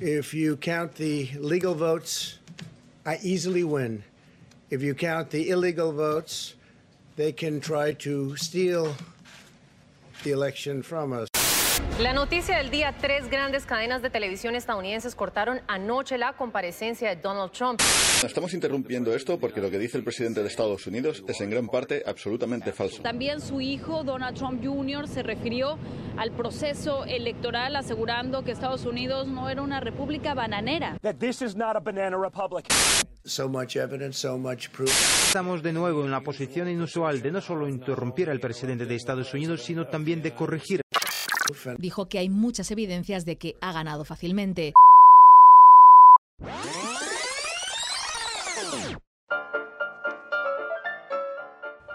If you count the legal votes, I easily win. If you count the illegal votes, they can try to steal the election from us. La noticia del día, tres grandes cadenas de televisión estadounidenses cortaron anoche la comparecencia de Donald Trump. Estamos interrumpiendo esto porque lo que dice el presidente de Estados Unidos es en gran parte absolutamente falso. También su hijo, Donald Trump Jr., se refirió al proceso electoral asegurando que Estados Unidos no era una república bananera. So much evidence, so much proof. Estamos de nuevo en la posición inusual de no solo interrumpir al presidente de Estados Unidos, sino también de corregir Dijo que hay muchas evidencias de que ha ganado fácilmente.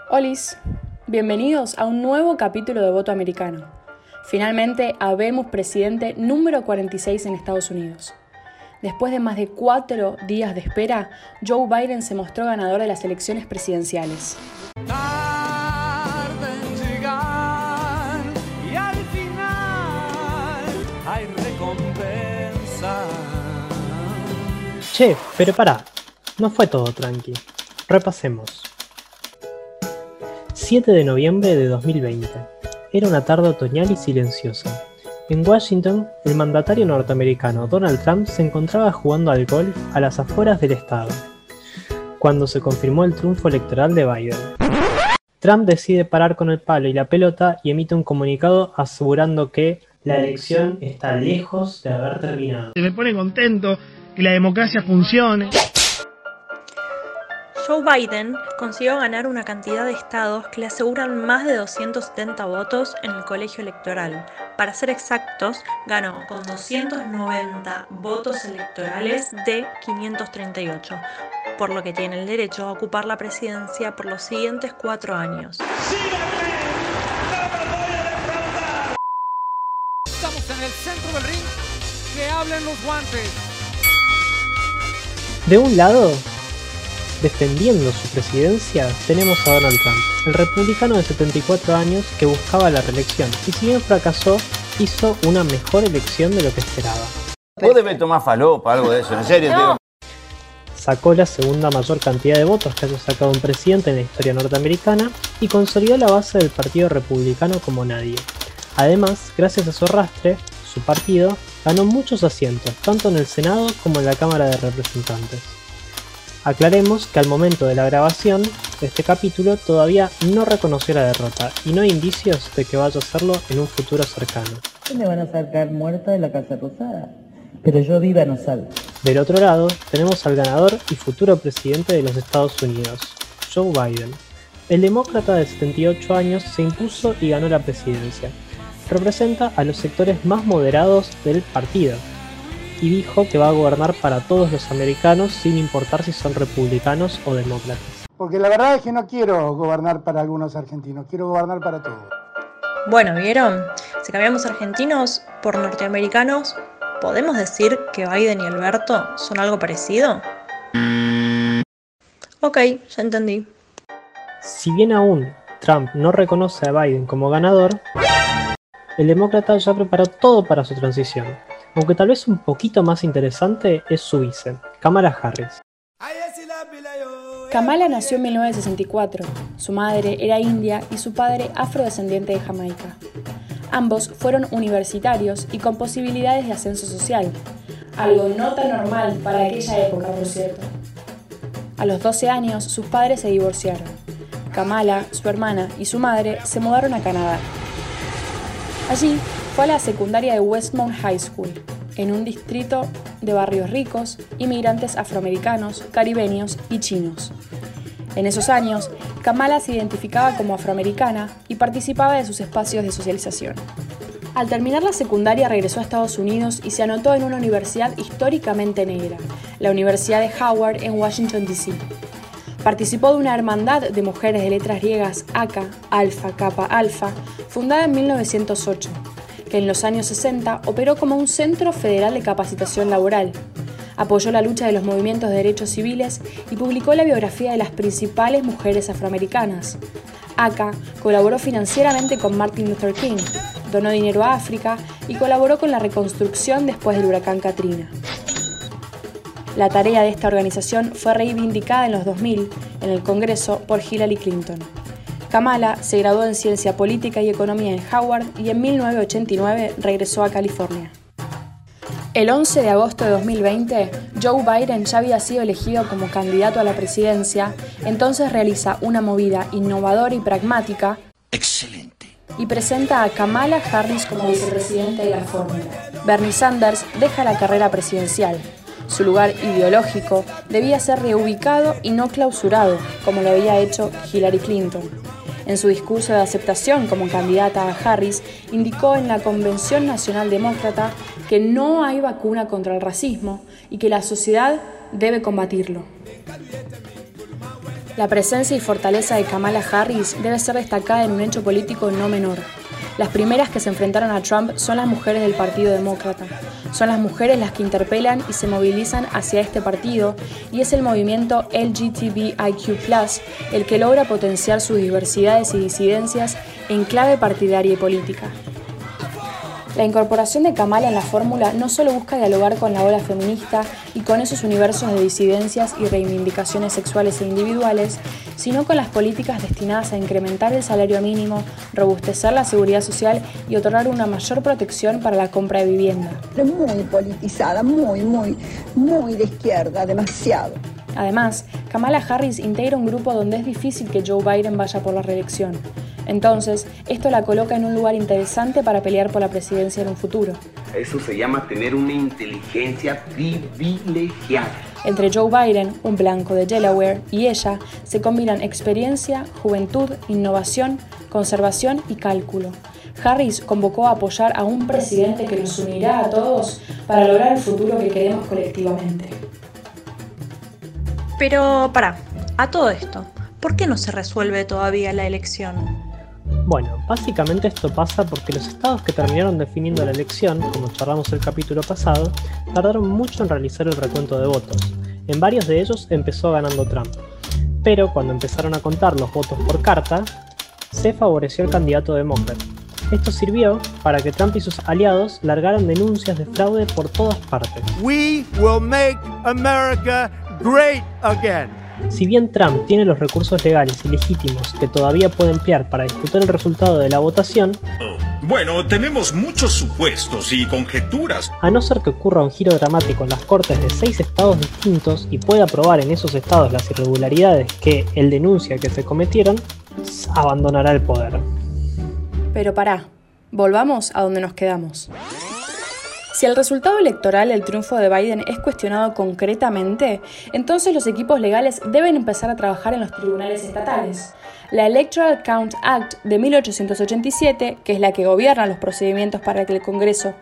Olis, bienvenidos a un nuevo capítulo de Voto Americano. Finalmente, habemos presidente número 46 en Estados Unidos. Después de más de cuatro días de espera, Joe Biden se mostró ganador de las elecciones presidenciales. Che, pero pará, no fue todo tranqui. Repasemos. 7 de noviembre de 2020. Era una tarde otoñal y silenciosa. En Washington, el mandatario norteamericano Donald Trump se encontraba jugando al golf a las afueras del estado, cuando se confirmó el triunfo electoral de Biden. Trump decide parar con el palo y la pelota y emite un comunicado asegurando que la elección está lejos de haber terminado. Se me pone contento que la democracia funcione. Joe Biden consiguió ganar una cantidad de estados que le aseguran más de 270 votos en el colegio electoral. Para ser exactos, ganó con 290 votos electorales de 538, por lo que tiene el derecho a ocupar la presidencia por los siguientes cuatro años. Estamos en el centro del ring. Que hablen los guantes. De un lado, defendiendo su presidencia, tenemos a Donald Trump, el republicano de 74 años que buscaba la reelección y si bien fracasó, hizo una mejor elección de lo que esperaba. Vos debes tomar falopa, algo de eso, en serio. tío. Sacó la segunda mayor cantidad de votos que haya sacado un presidente en la historia norteamericana y consolidó la base del Partido Republicano como nadie. Además, gracias a su arrastre, su partido ganó muchos asientos, tanto en el Senado como en la Cámara de Representantes. Aclaremos que al momento de la grabación de este capítulo todavía no reconoció la derrota y no hay indicios de que vaya a hacerlo en un futuro cercano. me van a sacar muerta de la Casa Rosada? Pero yo viva no salgo. Del otro lado, tenemos al ganador y futuro presidente de los Estados Unidos, Joe Biden. El demócrata de 78 años se impuso y ganó la presidencia. Representa a los sectores más moderados del partido, y dijo que va a gobernar para todos los americanos sin importar si son republicanos o demócratas. Porque la verdad es que no quiero gobernar para algunos argentinos, quiero gobernar para todos. Bueno, ¿vieron? Si cambiamos argentinos por norteamericanos, ¿podemos decir que Biden y Alberto son algo parecido? Ok, ya entendí. Si bien aún Trump no reconoce a Biden como ganador, el demócrata ya preparó todo para su transición, aunque tal vez un poquito más interesante es su vice, Kamala Harris. Kamala nació en 1964. Su madre era india y su padre afrodescendiente de Jamaica. Ambos fueron universitarios y con posibilidades de ascenso social, algo no tan normal para aquella época, por cierto. A los 12 años, sus padres se divorciaron. Kamala, su hermana y su madre se mudaron a Canadá. Allí fue a la secundaria de Westmount High School, en un distrito de barrios ricos, inmigrantes afroamericanos, caribeños y chinos. En esos años, Kamala se identificaba como afroamericana y participaba de sus espacios de socialización. Al terminar la secundaria regresó a Estados Unidos y se anotó en una universidad históricamente negra, la Universidad de Howard en Washington, D.C. Participó de una hermandad de mujeres de letras griegas AKA, Alpha, Kappa, Alpha, fundada en 1908 que en los años 60 operó como un centro federal de capacitación laboral. Apoyó la lucha de los movimientos de derechos civiles y publicó la biografía de las principales mujeres afroamericanas. ACA colaboró financieramente con Martin Luther King, donó dinero a África y colaboró con la reconstrucción después del huracán Katrina. La tarea de esta organización fue reivindicada en los 2000 en el Congreso por Hillary Clinton. Kamala se graduó en Ciencia Política y Economía en Howard y en 1989 regresó a California. El 11 de agosto de 2020, Joe Biden ya había sido elegido como candidato a la presidencia, entonces realiza una movida innovadora y pragmática Excelente. y presenta a Kamala Harris como vicepresidente de la fórmula. Bernie Sanders deja la carrera presidencial. Su lugar ideológico debía ser reubicado y no clausurado, como lo había hecho Hillary Clinton. En su discurso de aceptación como candidata a Harris, indicó en la Convención Nacional Demócrata que no hay vacuna contra el racismo y que la sociedad debe combatirlo. La presencia y fortaleza de Kamala Harris debe ser destacada en un hecho político no menor. Las primeras que se enfrentaron a Trump son las mujeres del Partido Demócrata. Son las mujeres las que interpelan y se movilizan hacia este partido y es el movimiento LGTBIQ el que logra potenciar sus diversidades y disidencias en clave partidaria y política. La incorporación de Kamala en la fórmula no solo busca dialogar con la ola feminista y con esos universos de disidencias y reivindicaciones sexuales e individuales, sino con las políticas destinadas a incrementar el salario mínimo, robustecer la seguridad social y otorgar una mayor protección para la compra de vivienda. Muy politizada, muy, muy, muy de izquierda, demasiado. Además, Kamala Harris integra un grupo donde es difícil que Joe Biden vaya por la reelección. Entonces, esto la coloca en un lugar interesante para pelear por la presidencia en un futuro. Eso se llama tener una inteligencia privilegiada. Entre Joe Biden, un blanco de Delaware, y ella se combinan experiencia, juventud, innovación, conservación y cálculo. Harris convocó a apoyar a un presidente que nos unirá a todos para lograr el futuro que queremos colectivamente. Pero para, a todo esto, ¿por qué no se resuelve todavía la elección? Bueno, básicamente esto pasa porque los estados que terminaron definiendo la elección, como charlamos el capítulo pasado, tardaron mucho en realizar el recuento de votos. En varios de ellos empezó ganando Trump. Pero cuando empezaron a contar los votos por carta, se favoreció el candidato demócrata. Esto sirvió para que Trump y sus aliados largaran denuncias de fraude por todas partes. We will make America great again. Si bien Trump tiene los recursos legales y legítimos que todavía puede emplear para disputar el resultado de la votación, Bueno, tenemos muchos supuestos y conjeturas. a no ser que ocurra un giro dramático en las cortes de seis estados distintos y pueda probar en esos estados las irregularidades que él denuncia que se cometieron, abandonará el poder. Pero pará, volvamos a donde nos quedamos. Si el resultado electoral, el triunfo de Biden, es cuestionado concretamente, entonces los equipos legales deben empezar a trabajar en los tribunales estatales. La Electoral Count Act de 1887, que es la que gobierna los procedimientos para que el Congreso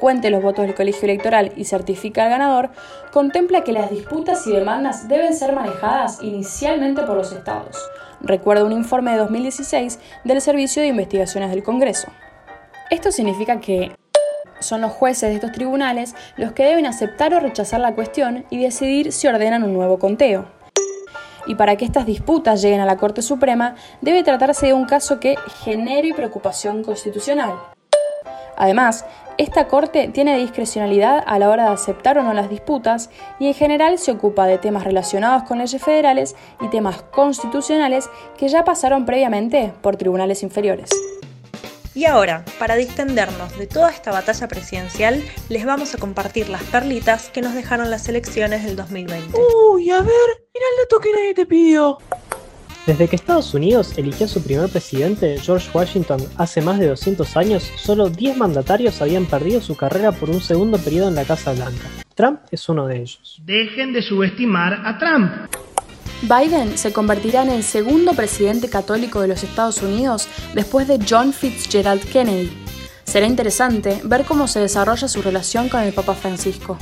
cuente los votos del colegio electoral y certifique al ganador, contempla que las disputas y demandas deben ser manejadas inicialmente por los estados. Recuerda un informe de 2016 del Servicio de Investigaciones del Congreso. Esto significa que son los jueces de estos tribunales los que deben aceptar o rechazar la cuestión y decidir si ordenan un nuevo conteo. Y para que estas disputas lleguen a la Corte Suprema, debe tratarse de un caso que genere preocupación constitucional. Además, esta Corte tiene discrecionalidad a la hora de aceptar o no las disputas y en general se ocupa de temas relacionados con leyes federales y temas constitucionales que ya pasaron previamente por tribunales inferiores. Y ahora, para distendernos de toda esta batalla presidencial, les vamos a compartir las perlitas que nos dejaron las elecciones del 2020. Uy, a ver, mira el dato que nadie te pidió. Desde que Estados Unidos eligió a su primer presidente, George Washington, hace más de 200 años, solo 10 mandatarios habían perdido su carrera por un segundo periodo en la Casa Blanca. Trump es uno de ellos. Dejen de subestimar a Trump. Biden se convertirá en el segundo presidente católico de los Estados Unidos después de John Fitzgerald Kennedy. Será interesante ver cómo se desarrolla su relación con el Papa Francisco.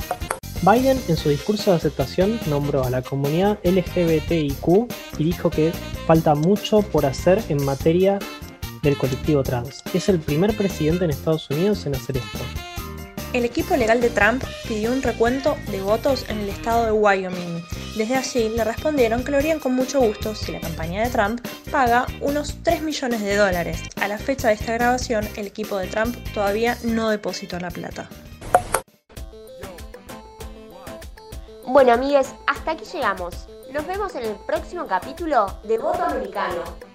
Biden en su discurso de aceptación nombró a la comunidad LGBTIQ y dijo que falta mucho por hacer en materia del colectivo trans. Es el primer presidente en Estados Unidos en hacer esto. El equipo legal de Trump pidió un recuento de votos en el estado de Wyoming Desde allí le respondieron que lo harían con mucho gusto si la campaña de Trump paga unos 3 millones de dólares. A la fecha de esta grabación, el equipo de Trump todavía no depositó la plata. Bueno, amigues, hasta aquí llegamos. Nos vemos en el próximo capítulo de Voto Americano.